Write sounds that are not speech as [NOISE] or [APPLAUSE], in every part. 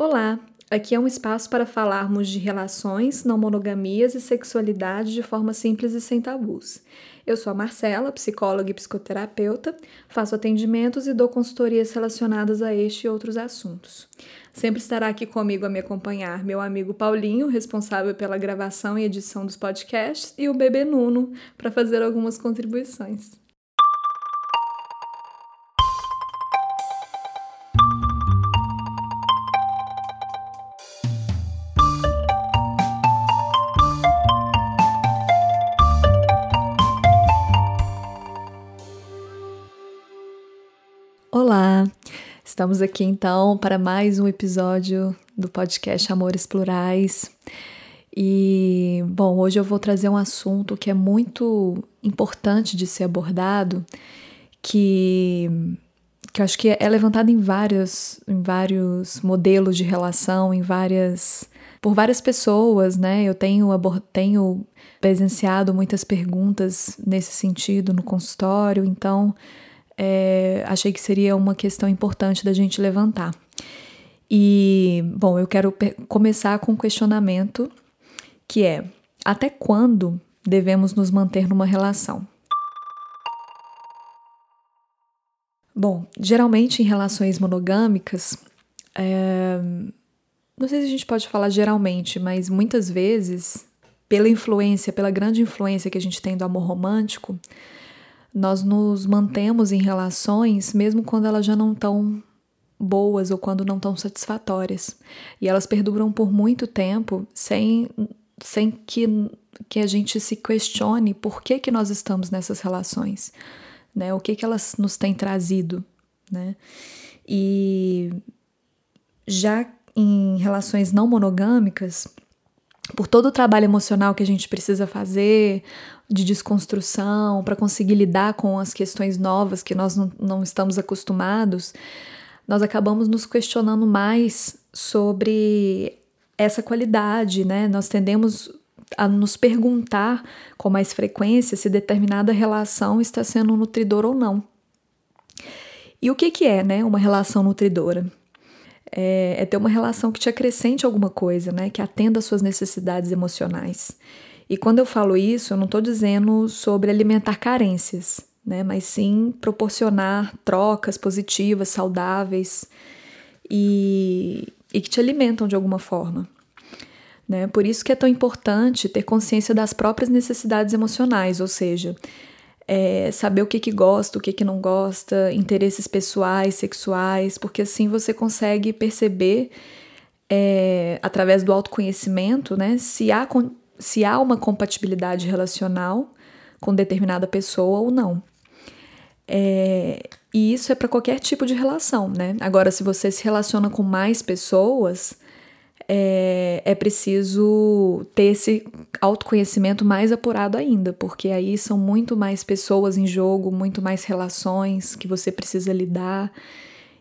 Olá, aqui é um espaço para falarmos de relações, não monogamias e sexualidade de forma simples e sem tabus. Eu sou a Marcela, psicóloga e psicoterapeuta, faço atendimentos e dou consultorias relacionadas a este e outros assuntos. Sempre estará aqui comigo a me acompanhar meu amigo Paulinho, responsável pela gravação e edição dos podcasts, e o bebê Nuno, para fazer algumas contribuições. Estamos aqui então para mais um episódio do podcast Amores Plurais. E, bom, hoje eu vou trazer um assunto que é muito importante de ser abordado, que, que eu acho que é levantado em vários, em vários modelos de relação, em várias. por várias pessoas, né? Eu tenho, tenho presenciado muitas perguntas nesse sentido no consultório, então é, achei que seria uma questão importante da gente levantar. E, bom, eu quero começar com um questionamento que é: até quando devemos nos manter numa relação? Bom, geralmente em relações monogâmicas, é, não sei se a gente pode falar geralmente, mas muitas vezes, pela influência, pela grande influência que a gente tem do amor romântico, nós nos mantemos em relações mesmo quando elas já não estão boas ou quando não estão satisfatórias. E elas perduram por muito tempo sem, sem que, que a gente se questione por que, que nós estamos nessas relações, né? O que, que elas nos têm trazido, né? E já em relações não monogâmicas, por todo o trabalho emocional que a gente precisa fazer, de desconstrução, para conseguir lidar com as questões novas que nós não, não estamos acostumados, nós acabamos nos questionando mais sobre essa qualidade, né? Nós tendemos a nos perguntar com mais frequência se determinada relação está sendo nutridora ou não. E o que, que é, né, uma relação nutridora? É, é ter uma relação que te acrescente alguma coisa, né? Que atenda às suas necessidades emocionais. E quando eu falo isso, eu não estou dizendo sobre alimentar carências, né? Mas sim proporcionar trocas positivas, saudáveis e, e que te alimentam de alguma forma. Né? Por isso que é tão importante ter consciência das próprias necessidades emocionais, ou seja, é, saber o que, que gosta, o que, que não gosta, interesses pessoais, sexuais, porque assim você consegue perceber, é, através do autoconhecimento, né, se há, se há uma compatibilidade relacional com determinada pessoa ou não. É, e isso é para qualquer tipo de relação, né? Agora, se você se relaciona com mais pessoas, é, é preciso ter esse autoconhecimento mais apurado ainda, porque aí são muito mais pessoas em jogo, muito mais relações que você precisa lidar.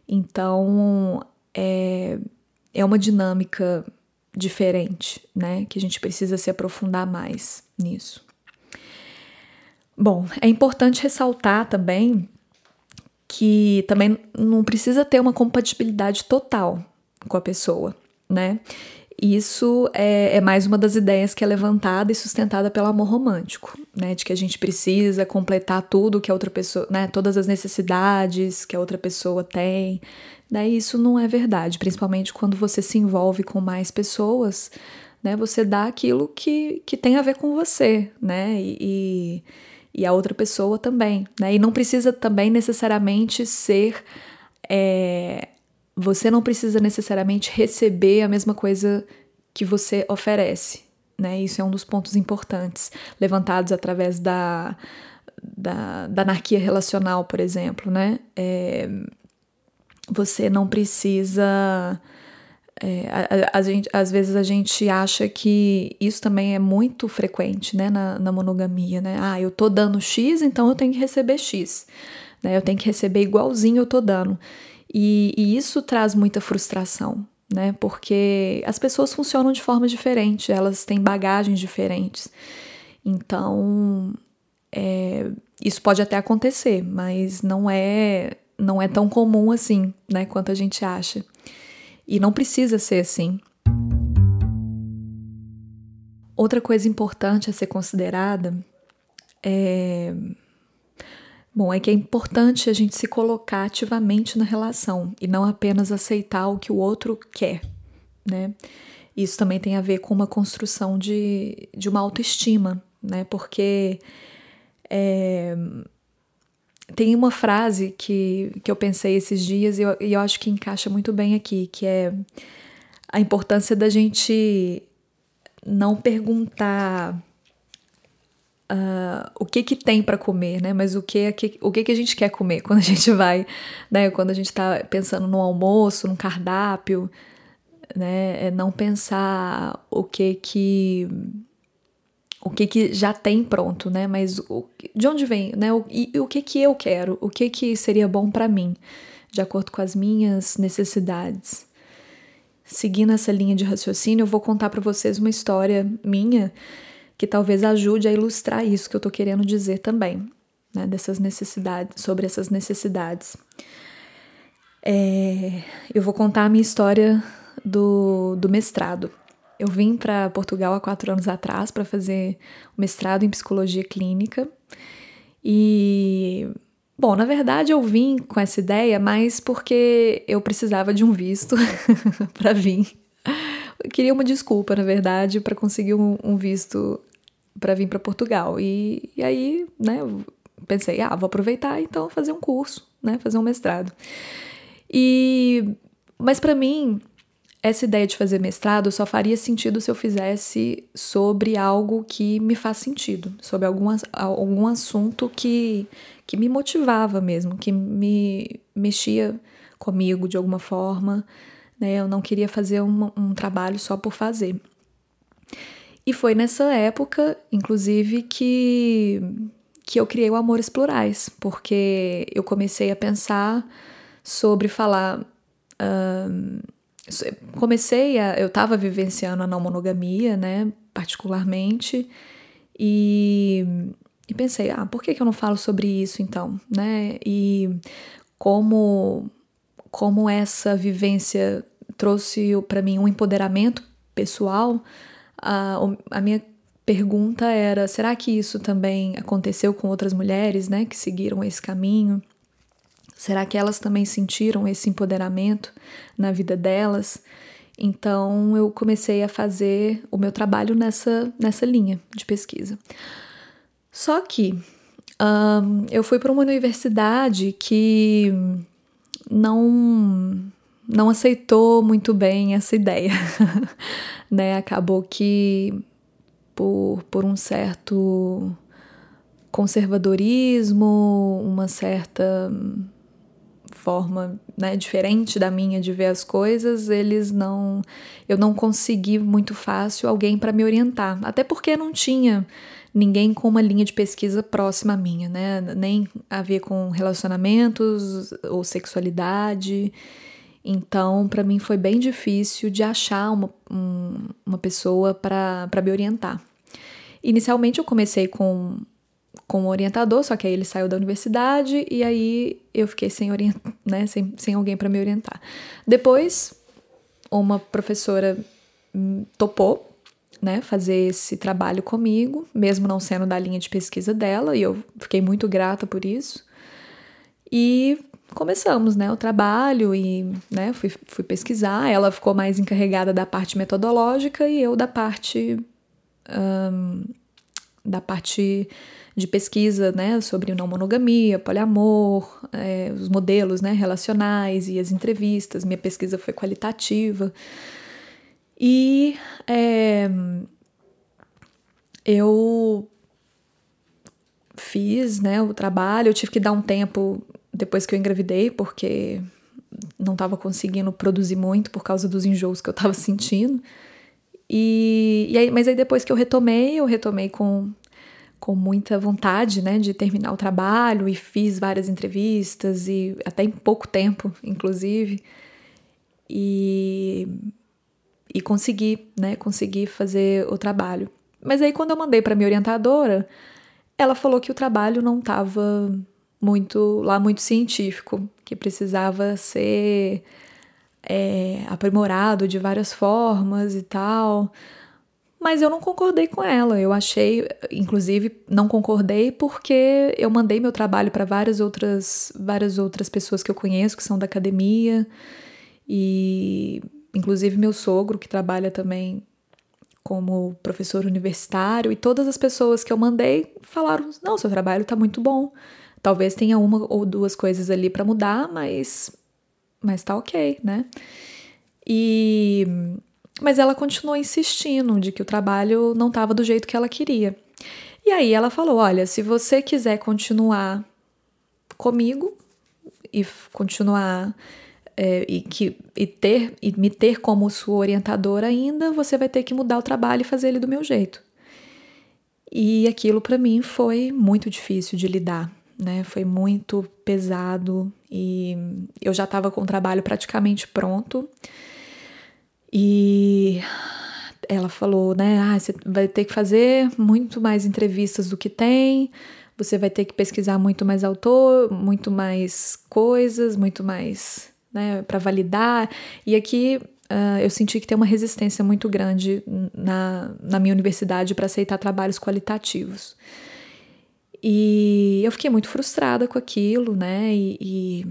Então, é, é uma dinâmica diferente, né? Que a gente precisa se aprofundar mais nisso. Bom, é importante ressaltar também que também não precisa ter uma compatibilidade total com a pessoa né? Isso é, é, mais uma das ideias que é levantada e sustentada pelo amor romântico, né? De que a gente precisa completar tudo que a outra pessoa, né? Todas as necessidades que a outra pessoa tem. Daí isso não é verdade, principalmente quando você se envolve com mais pessoas, né? Você dá aquilo que, que tem a ver com você, né? E, e a outra pessoa também, né? E não precisa também necessariamente ser é, você não precisa necessariamente receber a mesma coisa que você oferece, né? Isso é um dos pontos importantes, levantados através da, da, da anarquia relacional, por exemplo, né? É, você não precisa. É, a, a, a gente, às vezes a gente acha que isso também é muito frequente né, na, na monogamia, né? Ah, eu tô dando X, então eu tenho que receber X. Né? Eu tenho que receber igualzinho eu tô dando. E, e isso traz muita frustração, né? Porque as pessoas funcionam de forma diferente, elas têm bagagens diferentes. Então, é, isso pode até acontecer, mas não é não é tão comum assim, né, quanto a gente acha. E não precisa ser assim. Outra coisa importante a ser considerada é. Bom, é que é importante a gente se colocar ativamente na relação e não apenas aceitar o que o outro quer, né? Isso também tem a ver com uma construção de, de uma autoestima, né? Porque é, tem uma frase que, que eu pensei esses dias e eu, e eu acho que encaixa muito bem aqui, que é a importância da gente não perguntar uh, o que que tem para comer, né? Mas o que, o que que a gente quer comer quando a gente vai, né? Quando a gente está pensando no almoço, no cardápio, né? É não pensar o que que o que que já tem pronto, né? Mas o, de onde vem, né? O, e, o que que eu quero? O que que seria bom para mim, de acordo com as minhas necessidades? seguindo essa linha de raciocínio, eu vou contar para vocês uma história minha que talvez ajude a ilustrar isso que eu estou querendo dizer também, né, dessas necessidades, sobre essas necessidades. É, eu vou contar a minha história do, do mestrado. Eu vim para Portugal há quatro anos atrás para fazer o mestrado em psicologia clínica e Bom, na verdade eu vim com essa ideia mais porque eu precisava de um visto [LAUGHS] para vir. Eu queria uma desculpa, na verdade, para conseguir um, um visto para vir para Portugal. E, e aí, né, pensei, ah, vou aproveitar então fazer um curso, né, fazer um mestrado. E mas para mim essa ideia de fazer mestrado só faria sentido se eu fizesse sobre algo que me faz sentido, sobre algum, algum assunto que, que me motivava mesmo, que me mexia comigo de alguma forma. Né? Eu não queria fazer um, um trabalho só por fazer. E foi nessa época, inclusive, que, que eu criei o Amores Plurais, porque eu comecei a pensar sobre falar. Comecei a. Eu estava vivenciando a não monogamia, né, particularmente, e, e pensei, ah, por que, que eu não falo sobre isso então, né? E como, como essa vivência trouxe para mim um empoderamento pessoal, a, a minha pergunta era: será que isso também aconteceu com outras mulheres, né, que seguiram esse caminho? Será que elas também sentiram esse empoderamento na vida delas? Então eu comecei a fazer o meu trabalho nessa, nessa linha de pesquisa. Só que um, eu fui para uma universidade que não não aceitou muito bem essa ideia, [LAUGHS] né? Acabou que por, por um certo conservadorismo, uma certa forma né, diferente da minha de ver as coisas, eles não. Eu não consegui muito fácil alguém para me orientar. Até porque não tinha ninguém com uma linha de pesquisa próxima à minha, né? Nem a ver com relacionamentos ou sexualidade. Então, para mim foi bem difícil de achar uma, um, uma pessoa para me orientar. Inicialmente eu comecei com com um orientador, só que aí ele saiu da universidade e aí eu fiquei sem, orient... né, sem, sem alguém para me orientar. Depois, uma professora topou né, fazer esse trabalho comigo, mesmo não sendo da linha de pesquisa dela, e eu fiquei muito grata por isso. E começamos né, o trabalho e né, fui, fui pesquisar. Ela ficou mais encarregada da parte metodológica e eu da parte. Um, da parte de pesquisa né, sobre não monogamia, poliamor, é, os modelos né, relacionais e as entrevistas. Minha pesquisa foi qualitativa. E é, eu fiz né, o trabalho, eu tive que dar um tempo depois que eu engravidei, porque não estava conseguindo produzir muito por causa dos enjoos que eu estava sentindo. E, e aí, mas aí depois que eu retomei, eu retomei com com muita vontade, né, de terminar o trabalho e fiz várias entrevistas e até em pouco tempo, inclusive, e e consegui, né, consegui fazer o trabalho. Mas aí quando eu mandei para minha orientadora, ela falou que o trabalho não estava muito lá muito científico, que precisava ser é, aprimorado de várias formas e tal. Mas eu não concordei com ela. Eu achei, inclusive, não concordei porque eu mandei meu trabalho para várias outras, várias outras pessoas que eu conheço que são da academia e, inclusive, meu sogro que trabalha também como professor universitário e todas as pessoas que eu mandei falaram: não, seu trabalho está muito bom. Talvez tenha uma ou duas coisas ali para mudar, mas mas tá ok, né? E mas ela continuou insistindo de que o trabalho não estava do jeito que ela queria. E aí ela falou: "Olha, se você quiser continuar comigo e continuar é, e, que, e, ter, e me ter como sua orientadora ainda, você vai ter que mudar o trabalho e fazer ele do meu jeito. E aquilo para mim foi muito difícil de lidar, né? Foi muito pesado e eu já estava com o trabalho praticamente pronto. E ela falou, né? Ah, você vai ter que fazer muito mais entrevistas do que tem, você vai ter que pesquisar muito mais autor, muito mais coisas, muito mais né, para validar. E aqui uh, eu senti que tem uma resistência muito grande na, na minha universidade para aceitar trabalhos qualitativos. E eu fiquei muito frustrada com aquilo, né? E, e,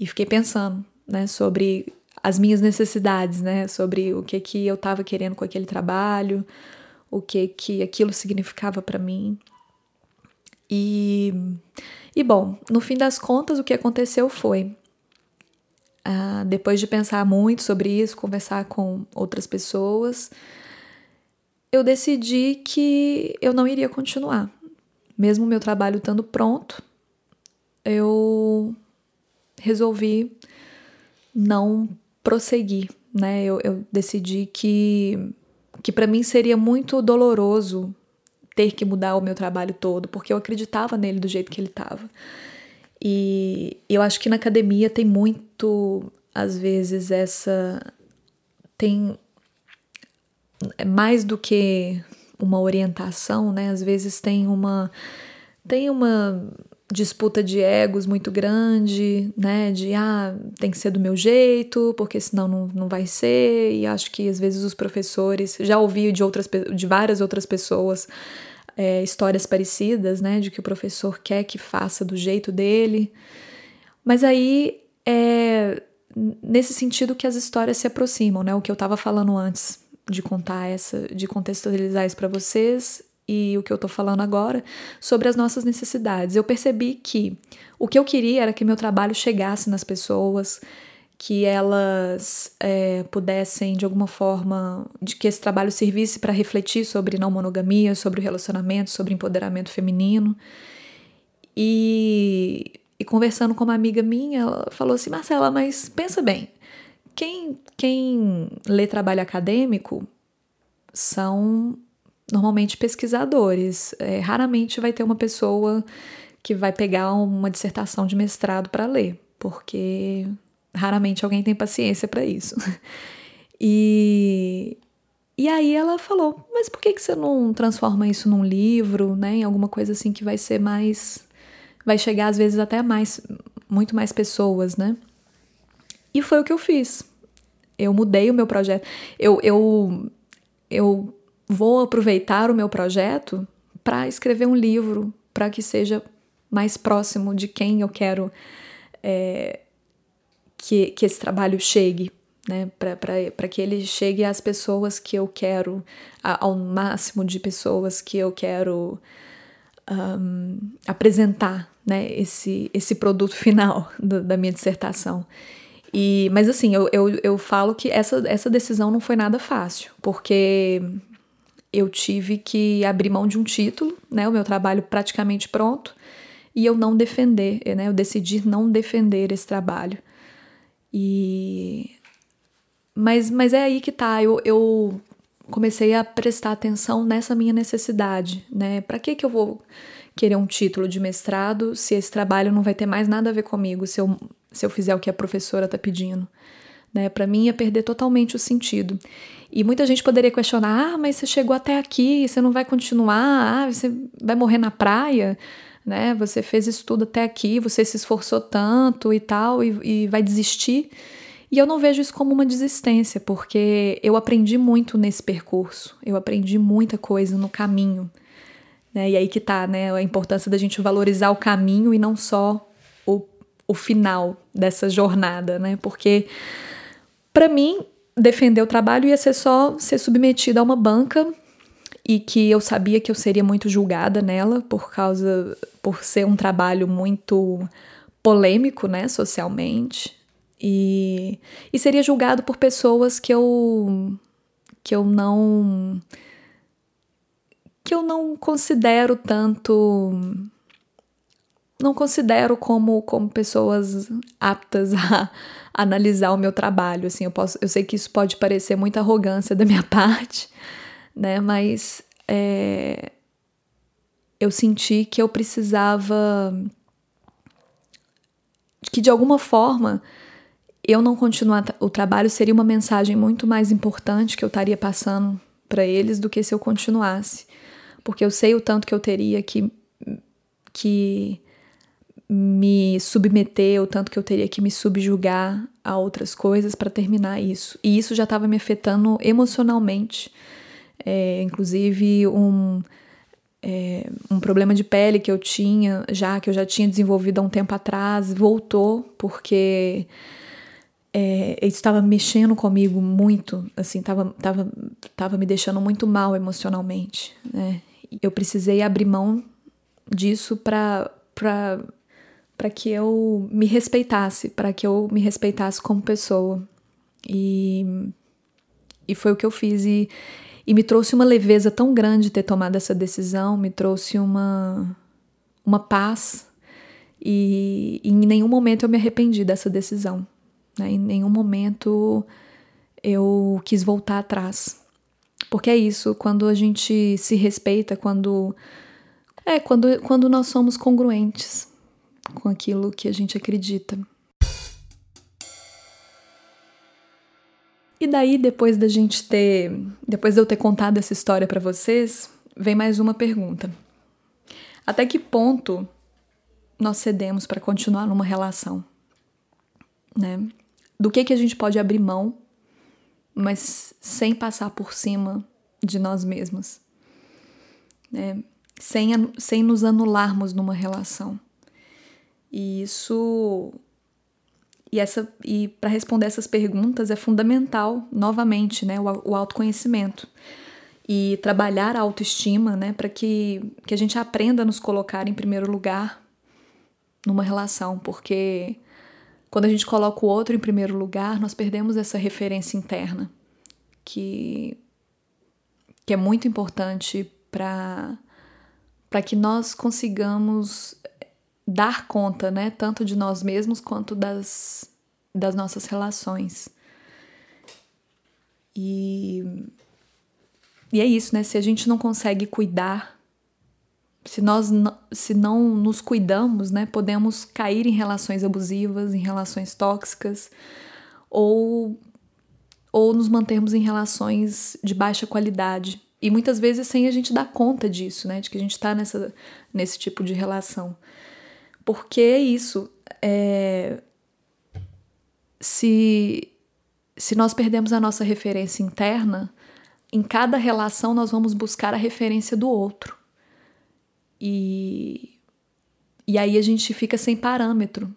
e fiquei pensando, né, sobre as minhas necessidades, né? Sobre o que que eu estava querendo com aquele trabalho, o que que aquilo significava para mim. E, e bom, no fim das contas, o que aconteceu foi Uh, depois de pensar muito sobre isso, conversar com outras pessoas, eu decidi que eu não iria continuar. Mesmo meu trabalho estando pronto, eu resolvi não prosseguir, né? Eu, eu decidi que, que para mim seria muito doloroso ter que mudar o meu trabalho todo, porque eu acreditava nele do jeito que ele estava. E eu acho que na academia tem muito, às vezes, essa. Tem. É mais do que uma orientação, né? Às vezes tem uma. Tem uma disputa de egos muito grande, né? De ah, tem que ser do meu jeito, porque senão não, não vai ser. E acho que às vezes os professores, já ouvi de outras de várias outras pessoas é, histórias parecidas, né, de que o professor quer que faça do jeito dele. Mas aí é nesse sentido que as histórias se aproximam, né? O que eu estava falando antes de contar essa, de contextualizar isso para vocês e o que eu tô falando agora sobre as nossas necessidades. Eu percebi que o que eu queria era que meu trabalho chegasse nas pessoas, que elas é, pudessem, de alguma forma, de que esse trabalho servisse para refletir sobre não monogamia, sobre o relacionamento, sobre empoderamento feminino. E, e conversando com uma amiga minha, ela falou assim: Marcela, mas pensa bem, quem, quem lê trabalho acadêmico são normalmente pesquisadores. É, raramente vai ter uma pessoa que vai pegar uma dissertação de mestrado para ler, porque Raramente alguém tem paciência para isso. [LAUGHS] E, e aí ela falou: Mas por que, que você não transforma isso num livro, né? Em alguma coisa assim que vai ser mais. Vai chegar às vezes até mais. Muito mais pessoas, né? E foi o que eu fiz. Eu mudei o meu projeto. Eu, eu, eu vou aproveitar o meu projeto para escrever um livro para que seja mais próximo de quem eu quero é, que, que esse trabalho chegue, né? Para que ele chegue às pessoas que eu quero, a, ao máximo de pessoas que eu quero um, apresentar, né? Esse, esse produto final do, da minha dissertação. E, mas assim, eu, eu, eu falo que essa, essa decisão não foi nada fácil, porque eu tive que abrir mão de um título, né? O meu trabalho praticamente pronto, e eu não defender, né? Eu decidi não defender esse trabalho. E mas, mas é aí que tá, eu, eu comecei a prestar atenção nessa minha necessidade, né? Para que que eu vou querer um título de mestrado se esse trabalho não vai ter mais nada a ver comigo se eu, se eu fizer o que a professora tá pedindo? Né? Para mim ia perder totalmente o sentido. E muita gente poderia questionar: "Ah, mas você chegou até aqui, você não vai continuar? Ah, você vai morrer na praia?" né? Você fez isso tudo até aqui, você se esforçou tanto e tal, e, e vai desistir. E eu não vejo isso como uma desistência, porque eu aprendi muito nesse percurso, eu aprendi muita coisa no caminho. Né? E aí que tá, né? A importância da gente valorizar o caminho e não só o, final dessa jornada, né? Porque, para mim, defender o trabalho ia ser só ser submetida a uma banca e que eu sabia que eu seria muito julgada nela por causa por ser um trabalho muito polêmico, né, socialmente. E, e seria julgado por pessoas que eu que eu não que eu não considero tanto não considero como como pessoas aptas [LAUGHS] a, analisar o meu trabalho assim eu posso eu sei que isso pode parecer muita arrogância da minha [LAUGHS] parte né mas é, eu senti que eu precisava que de alguma forma eu não continuar o trabalho seria uma mensagem muito mais importante que eu estaria passando para eles do que se eu continuasse. Porque eu sei o tanto que eu teria que, que me submeter, o tanto que eu teria que me subjugar a outras coisas para terminar isso. E isso já estava me afetando emocionalmente. É, inclusive, um, é, um problema de pele que eu tinha, já que eu já tinha desenvolvido há um tempo atrás, voltou, porque é, isso estava mexendo comigo muito, assim, estava tava, tava me deixando muito mal emocionalmente, né? Eu precisei abrir mão disso para para que eu me respeitasse, para que eu me respeitasse como pessoa. E, e foi o que eu fiz. E, e me trouxe uma leveza tão grande ter tomado essa decisão, me trouxe uma, uma paz. E, e em nenhum momento eu me arrependi dessa decisão. Né? Em nenhum momento eu quis voltar atrás. Porque é isso, quando a gente se respeita, quando. É, quando, quando nós somos congruentes com aquilo que a gente acredita. E daí, depois da gente ter. Depois de eu ter contado essa história para vocês, vem mais uma pergunta. Até que ponto nós cedemos para continuar numa relação? Né? do que, que a gente pode abrir mão, mas sem passar por cima de nós mesmos, né? sem, sem nos anularmos numa relação. E isso. E, essa, e para responder essas perguntas é fundamental, novamente, né, o, o autoconhecimento e trabalhar a autoestima, né, para que, que a gente aprenda a nos colocar em primeiro lugar numa relação, porque quando a gente coloca o outro em primeiro lugar, nós perdemos essa referência interna, que, que é muito importante para que nós consigamos dar conta, né, tanto de nós mesmos quanto das, das nossas relações. E, e é isso, né? Se a gente não consegue cuidar se nós se não nos cuidamos, né, podemos cair em relações abusivas, em relações tóxicas, ou, ou nos mantermos em relações de baixa qualidade. E muitas vezes sem a gente dar conta disso, né, de que a gente está nesse tipo de relação. Porque é isso, é, se, se nós perdemos a nossa referência interna, em cada relação nós vamos buscar a referência do outro. E, e aí a gente fica sem parâmetro.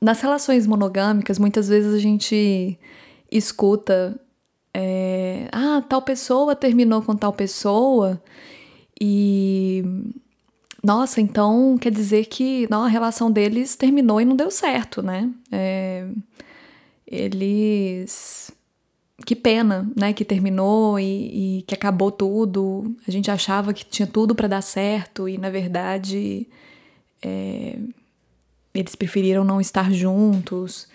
Nas relações monogâmicas, muitas vezes a gente escuta: é, ah, tal pessoa terminou com tal pessoa, e. Nossa, então quer dizer que não, a relação deles terminou e não deu certo, né? É, eles que pena, né, que terminou e, e, que acabou tudo. A gente achava que tinha tudo para dar certo e na verdade é, eles preferiram não estar juntos.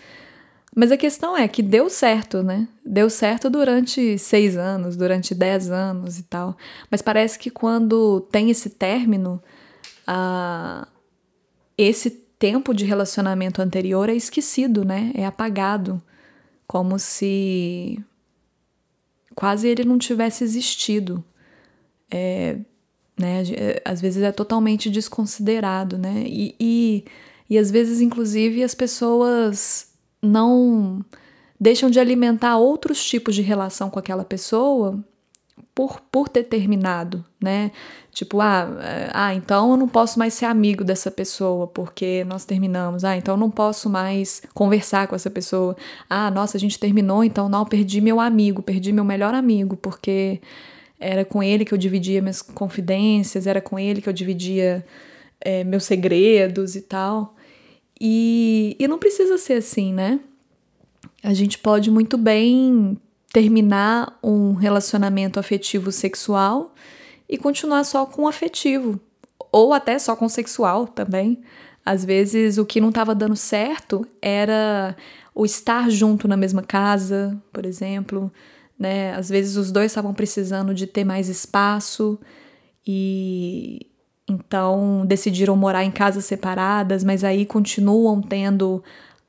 Mas a questão é que deu certo, né? Deu certo durante seis anos, durante dez anos e tal. Mas parece que quando tem esse término, a, esse tempo de relacionamento anterior é esquecido, né? É apagado. Como se quase ele não tivesse existido. É, né, às vezes é totalmente desconsiderado, né? E, e, E às vezes, inclusive, as pessoas não deixam de alimentar outros tipos de relação com aquela pessoa por, por ter terminado, né? Tipo, ah, é, ah, então eu não posso mais ser amigo dessa pessoa porque nós terminamos. Ah, então eu não posso mais conversar com essa pessoa. Ah, nossa, a gente terminou, então não, perdi meu amigo, perdi meu melhor amigo, porque era com ele que eu dividia minhas confidências, era com ele que eu dividia é, meus segredos e tal. E, e não precisa ser assim, né? A gente pode muito bem terminar um relacionamento afetivo sexual e continuar só com afetivo, ou até só com sexual também. Às vezes o que não estava dando certo era o estar junto na mesma casa, por exemplo, né? Às vezes os dois estavam precisando de ter mais espaço e então decidiram morar em casas separadas, mas aí continuam tendo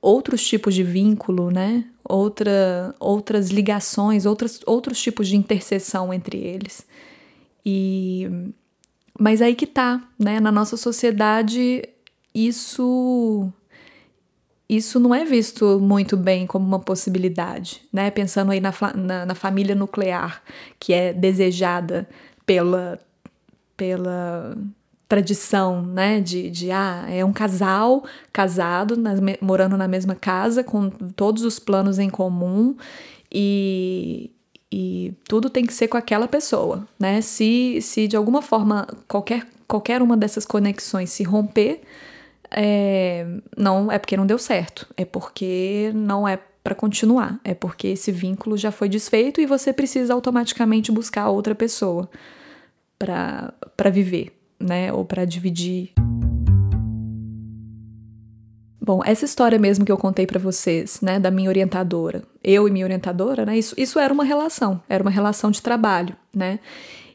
outros tipos de vínculo, né? Outra, outras ligações, outras, outros tipos de interseção entre eles. E mas aí que tá, né? Na nossa sociedade isso isso não é visto muito bem como uma possibilidade, né? Pensando aí na, na, na família nuclear, que é desejada pela, pela tradição, né? De, de ah, é um casal casado, na, morando na mesma casa, com todos os planos em comum e, e tudo tem que ser com aquela pessoa, né? Se, se de alguma forma qualquer, qualquer uma dessas conexões se romper, é, não é porque não deu certo, é porque não é para continuar, é porque esse vínculo já foi desfeito e você precisa automaticamente buscar outra pessoa para viver, né? Ou para dividir Bom, essa história mesmo que eu contei para vocês, né, da minha orientadora, eu e minha orientadora, né, isso, isso era uma relação, era uma relação de trabalho, né,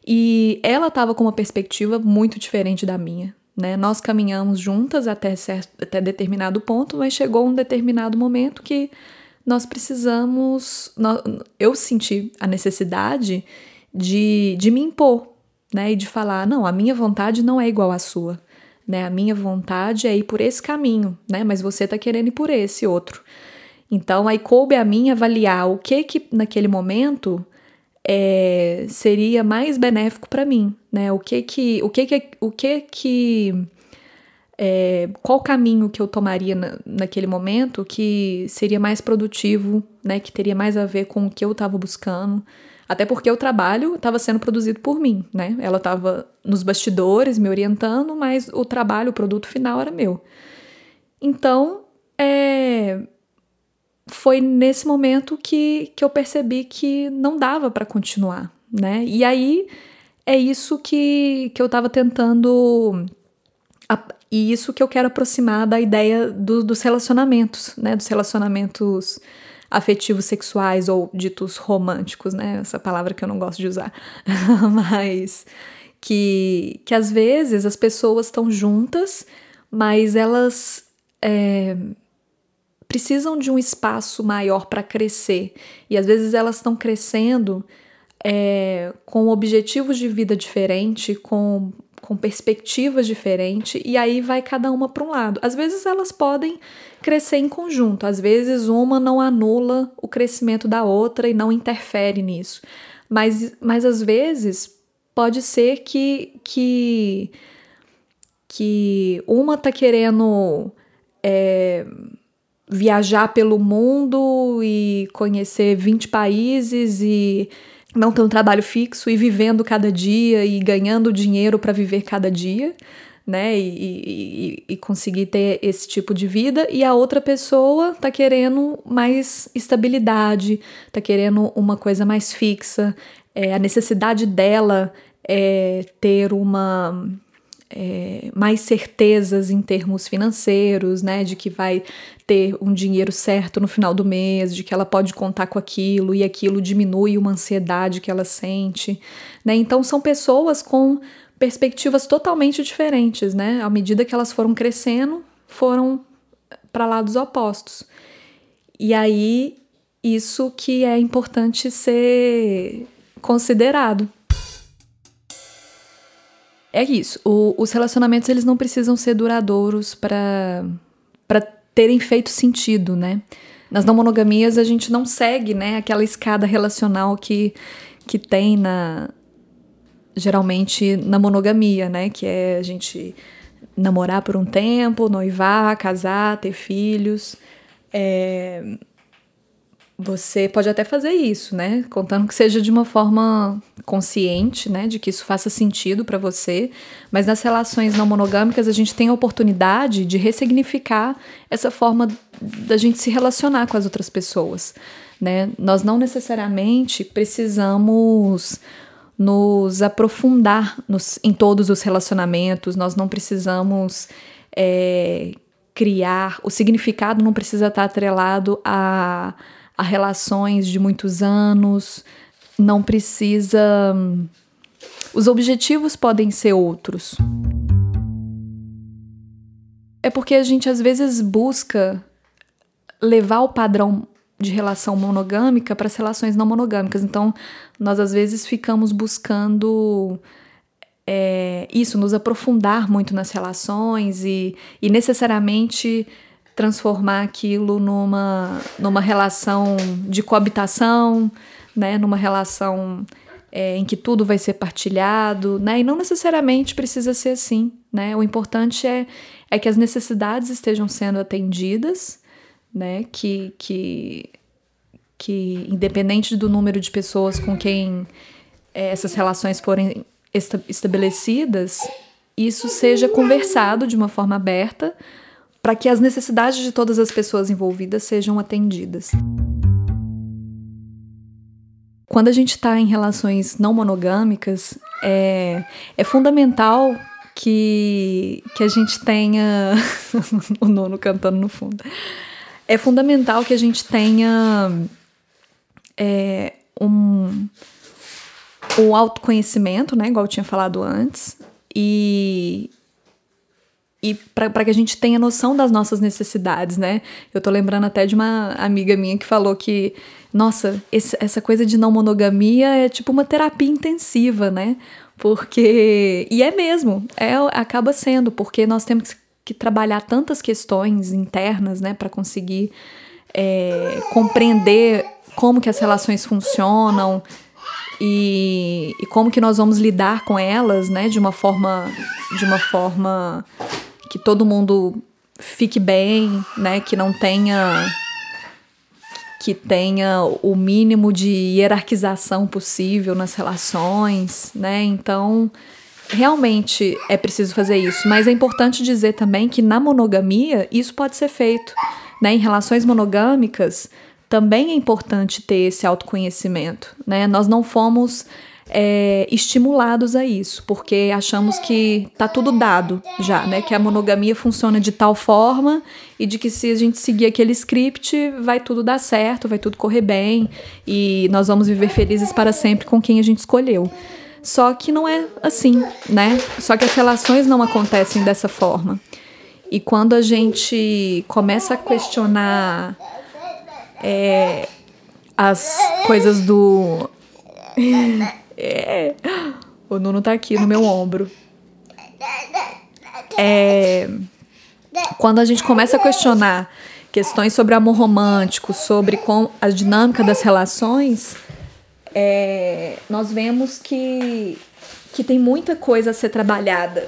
e ela estava com uma perspectiva muito diferente da minha, né, nós caminhamos juntas até, certo, até determinado ponto, mas chegou um determinado momento que nós precisamos, nós, eu senti a necessidade de, de me impor, né, e de falar, não, a minha vontade não é igual à sua, né? A minha vontade é ir por esse caminho, né? Mas você está querendo ir por esse outro. Então, aí coube a mim avaliar o que que naquele momento é, seria mais benéfico para mim, né? O que que, o que que, o que que, é, qual caminho que eu tomaria na, naquele momento que seria mais produtivo, né? Que teria mais a ver com o que eu estava buscando. Até porque o trabalho estava sendo produzido por mim, né? Ela estava nos bastidores me orientando, mas o trabalho, o produto final era meu. Então, é, foi nesse momento que, que eu percebi que não dava para continuar, né? E aí é isso que, que eu estava tentando. E isso que eu quero aproximar da ideia do, dos relacionamentos, né? Dos relacionamentos afetivos sexuais ou ditos românticos, né? Essa palavra que eu não gosto de usar. [LAUGHS] mas que, que às vezes as pessoas estão juntas, mas elas é, precisam de um espaço maior para crescer. E às vezes elas estão crescendo é, com objetivos de vida diferente, com com perspectivas diferentes, e aí vai cada uma para um lado. Às vezes elas podem crescer em conjunto, às vezes uma não anula o crescimento da outra e não interfere nisso. Mas, mas às vezes pode ser que, que, que uma tá querendo é, viajar pelo mundo e conhecer 20 países e não ter um trabalho fixo e vivendo cada dia e ganhando dinheiro para viver cada dia, né? E, e, e, conseguir ter esse tipo de vida. E a outra pessoa tá querendo mais estabilidade, tá querendo uma coisa mais fixa. É, a necessidade dela é ter uma é, mais certezas em termos financeiros, né? De que vai ter um dinheiro certo no final do mês, de que ela pode contar com aquilo e aquilo diminui uma ansiedade que ela sente, né? Então são pessoas com perspectivas totalmente diferentes, né? À medida que elas foram crescendo, foram para lados opostos. E aí isso que é importante ser considerado é isso. O, os relacionamentos eles não precisam ser duradouros para terem feito sentido, né? Nas não monogamias a gente não segue, né, aquela escada relacional que, que tem na geralmente na monogamia, né, que é a gente namorar por um tempo, noivar, casar, ter filhos. É, você pode até fazer isso, né? Contando que seja de uma forma consciente, né? De que isso faça sentido para você. Mas nas relações não monogâmicas, a gente tem a oportunidade de ressignificar essa forma da gente se relacionar com as outras pessoas, né? Nós não necessariamente precisamos nos aprofundar nos, em todos os relacionamentos, nós não precisamos é, criar, o significado não precisa estar atrelado a a relações de muitos anos, não precisa. Os objetivos podem ser outros. É porque a gente às vezes busca levar o padrão de relação monogâmica para as relações não monogâmicas. Então, nós às vezes ficamos buscando é, isso, nos aprofundar muito nas relações e, e necessariamente transformar aquilo numa, numa relação de coabitação, né, numa relação é, em que tudo vai ser partilhado, né, e não necessariamente precisa ser assim, né, o importante é, é que as necessidades estejam sendo atendidas, né, que, que, que independente do número de pessoas com quem é, essas relações forem esta, estabelecidas, isso seja conversado de uma forma aberta, para que as necessidades de todas as pessoas envolvidas sejam atendidas. Quando a gente está em relações não monogâmicas, é, é fundamental que, que a gente tenha. [LAUGHS] o nono cantando no fundo. É fundamental que a gente tenha é, um, o autoconhecimento, né? Igual eu tinha falado antes, e, e para que a gente tenha noção das nossas necessidades, né? Eu tô lembrando até de uma amiga minha que falou que, nossa, esse, essa coisa de não monogamia é tipo uma terapia intensiva, né? Porque. E é mesmo, é, acaba sendo, porque nós temos que trabalhar tantas questões internas, né, para conseguir é, compreender como que as relações funcionam e, e como que nós vamos lidar com elas, né, de uma forma de uma forma que todo mundo fique bem, né? Que não tenha que tenha o mínimo de hierarquização possível nas relações, né? Então, realmente é preciso fazer isso, mas é importante dizer também que na monogamia isso pode ser feito, né? Em relações monogâmicas também é importante ter esse autoconhecimento, né? Nós não fomos é, estimulados a isso, porque achamos que tá tudo dado já, né? Que a monogamia funciona de tal forma e de que se a gente seguir aquele script, vai tudo dar certo, vai tudo correr bem e nós vamos viver felizes para sempre com quem a gente escolheu. Só que não é assim, né? Só que as relações não acontecem dessa forma. E quando a gente começa a questionar é, as coisas do é. O Nuno tá aqui no meu ombro. É. Quando a gente começa a questionar questões sobre amor romântico, sobre com a dinâmica das relações, é, nós vemos que, que tem muita coisa a ser trabalhada,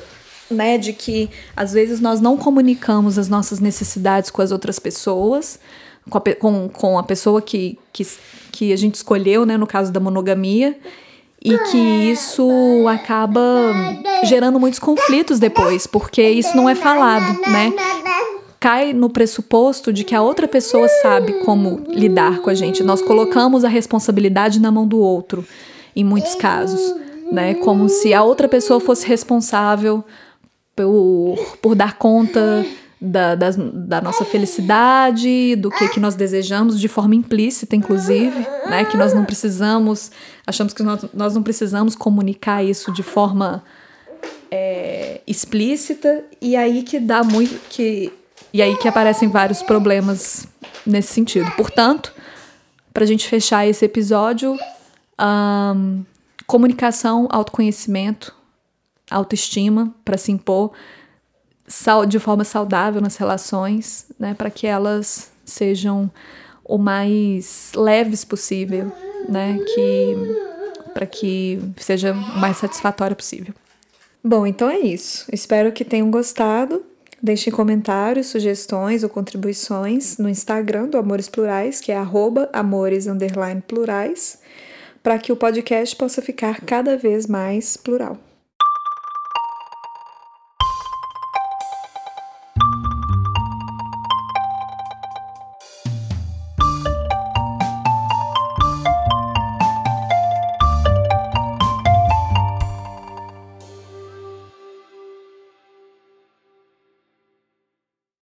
né? De que às vezes nós não comunicamos as nossas necessidades com as outras pessoas, com a, com, com a pessoa que, que, que a gente escolheu, né? No caso da monogamia, e que isso acaba gerando muitos conflitos depois, porque isso não é falado, né? Cai no pressuposto de que a outra pessoa sabe como lidar com a gente. Nós colocamos a responsabilidade na mão do outro, em muitos casos, né? Como se a outra pessoa fosse responsável por, por dar conta da, da, nossa felicidade, do que, que nós desejamos, de forma implícita, inclusive, né? Que nós não precisamos, achamos que nós, nós não precisamos comunicar isso de forma é, explícita, e aí que dá muito. que E aí que aparecem vários problemas nesse sentido. Portanto, para a gente fechar esse episódio, um, comunicação, autoconhecimento, autoestima para se impor de forma saudável nas relações, né, para que elas sejam o mais leves possível, né, que para que seja o mais satisfatório possível. Bom, então é isso. Espero que tenham gostado. Deixem comentários, sugestões ou contribuições no Instagram do Amores Plurais, que é amores plurais, para que o podcast possa ficar cada vez mais plural.